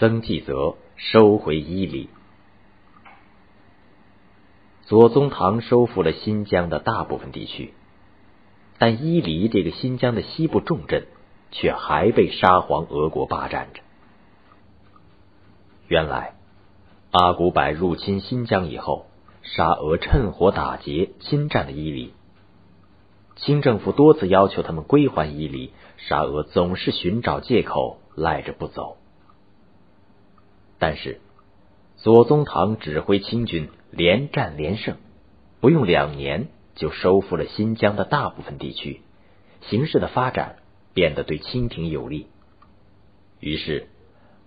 曾纪泽收回伊犁。左宗棠收复了新疆的大部分地区，但伊犁这个新疆的西部重镇却还被沙皇俄国霸占着。原来，阿古柏入侵新疆以后，沙俄趁火打劫，侵占了伊犁。清政府多次要求他们归还伊犁，沙俄总是寻找借口赖着不走。但是，左宗棠指挥清军连战连胜，不用两年就收复了新疆的大部分地区，形势的发展变得对清廷有利。于是，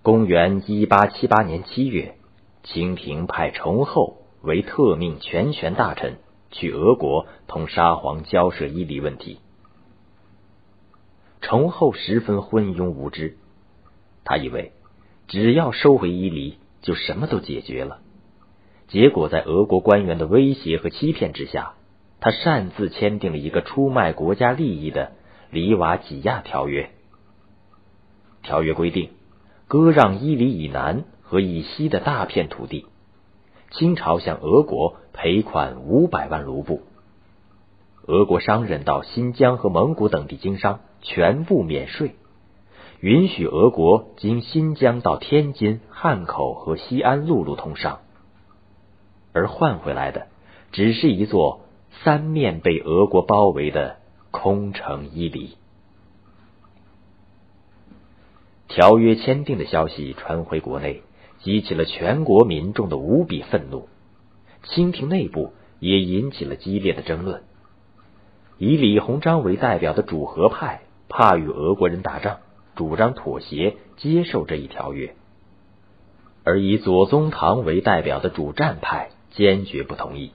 公元一八七八年七月，清廷派崇厚为特命全权大臣。去俄国同沙皇交涉伊犁问题，崇厚十分昏庸无知，他以为只要收回伊犁就什么都解决了。结果在俄国官员的威胁和欺骗之下，他擅自签订了一个出卖国家利益的《里瓦几亚条约》。条约规定，割让伊犁以南和以西的大片土地。清朝向俄国赔款五百万卢布，俄国商人到新疆和蒙古等地经商全部免税，允许俄国经新疆到天津、汉口和西安陆路通商，而换回来的只是一座三面被俄国包围的空城伊犁。条约签订的消息传回国内。激起了全国民众的无比愤怒，清廷内部也引起了激烈的争论。以李鸿章为代表的主和派怕与俄国人打仗，主张妥协接受这一条约；而以左宗棠为代表的主战派坚决不同意，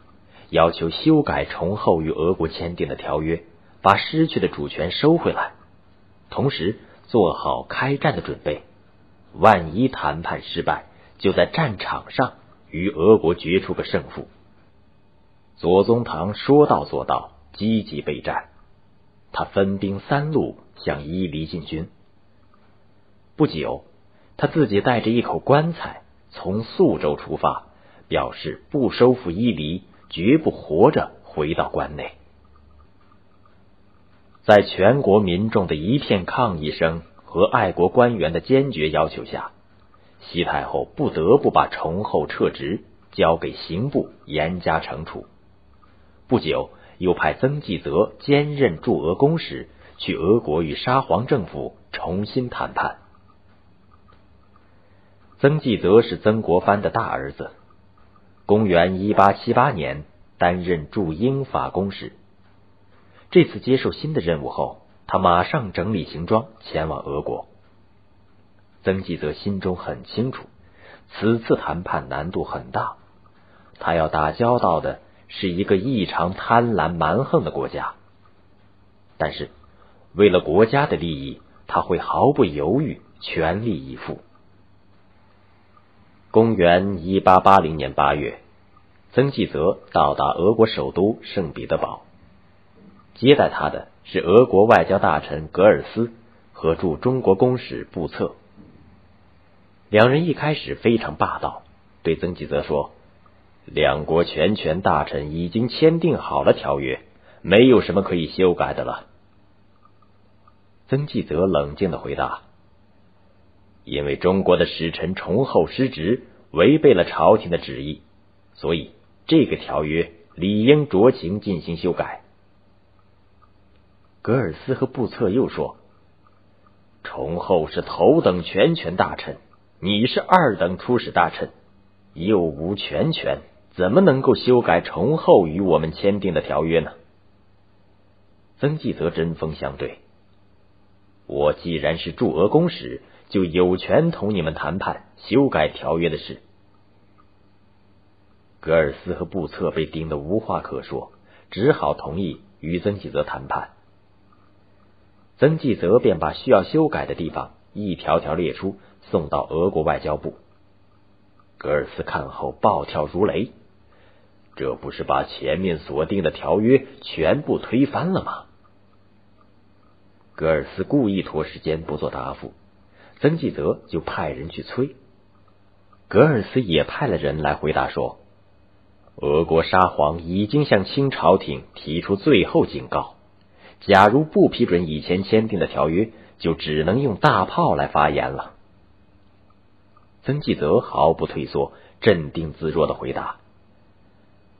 要求修改崇厚与俄国签订的条约，把失去的主权收回来，同时做好开战的准备，万一谈判失败。就在战场上与俄国决出个胜负。左宗棠说到做到，积极备战。他分兵三路向伊犁进军。不久，他自己带着一口棺材从宿州出发，表示不收复伊犁，绝不活着回到关内。在全国民众的一片抗议声和爱国官员的坚决要求下。西太后不得不把崇厚撤职，交给刑部严加惩处。不久，又派曾纪泽兼任驻俄公使，去俄国与沙皇政府重新谈判。曾纪泽是曾国藩的大儿子，公元一八七八年担任驻英法公使。这次接受新的任务后，他马上整理行装，前往俄国。曾纪泽心中很清楚，此次谈判难度很大，他要打交道的是一个异常贪婪蛮横的国家。但是，为了国家的利益，他会毫不犹豫，全力以赴。公元一八八零年八月，曾纪泽到达俄国首都圣彼得堡，接待他的是俄国外交大臣格尔斯和驻中国公使布策。两人一开始非常霸道，对曾纪泽说：“两国全权大臣已经签订好了条约，没有什么可以修改的了。”曾纪泽冷静的回答：“因为中国的使臣崇厚失职，违背了朝廷的旨意，所以这个条约理应酌情进行修改。”格尔斯和布策又说：“崇厚是头等全权大臣。”你是二等出使大臣，又无全权，怎么能够修改崇厚与我们签订的条约呢？曾纪泽针锋相对：“我既然是驻俄公使，就有权同你们谈判修改条约的事。”格尔斯和布策被盯得无话可说，只好同意与曾纪泽谈判。曾纪泽便把需要修改的地方一条条列出。送到俄国外交部，格尔斯看后暴跳如雷：“这不是把前面所定的条约全部推翻了吗？”格尔斯故意拖时间不做答复，曾纪泽就派人去催，格尔斯也派了人来回答说：“俄国沙皇已经向清朝廷提出最后警告，假如不批准以前签订的条约，就只能用大炮来发言了。”曾纪泽毫不退缩，镇定自若的回答：“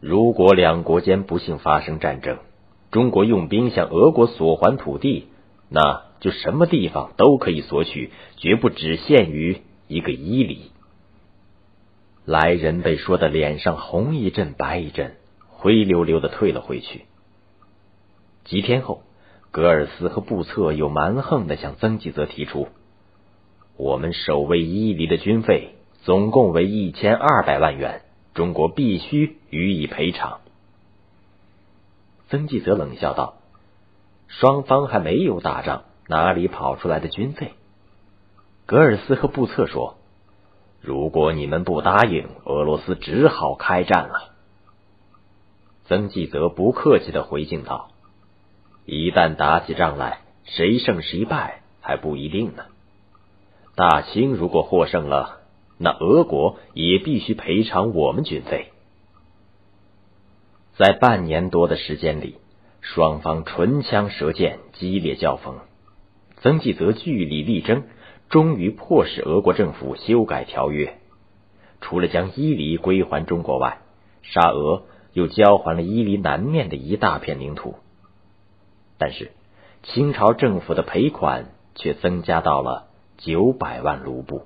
如果两国间不幸发生战争，中国用兵向俄国索还土地，那就什么地方都可以索取，绝不只限于一个伊犁。”来人被说的脸上红一阵白一阵，灰溜溜的退了回去。几天后，格尔斯和布策又蛮横的向曾纪泽提出：“我们守卫伊犁的军费总共为一千二百万元，中国必须予以赔偿。”曾纪泽冷笑道：“双方还没有打仗，哪里跑出来的军费？”格尔斯和布策说。如果你们不答应，俄罗斯只好开战了。曾纪泽不客气的回敬道：“一旦打起仗来，谁胜谁败还不一定呢。大清如果获胜了，那俄国也必须赔偿我们军费。”在半年多的时间里，双方唇枪舌剑，激烈交锋。曾纪泽据理力争。终于迫使俄国政府修改条约，除了将伊犁归还中国外，沙俄又交还了伊犁南面的一大片领土。但是，清朝政府的赔款却增加到了九百万卢布。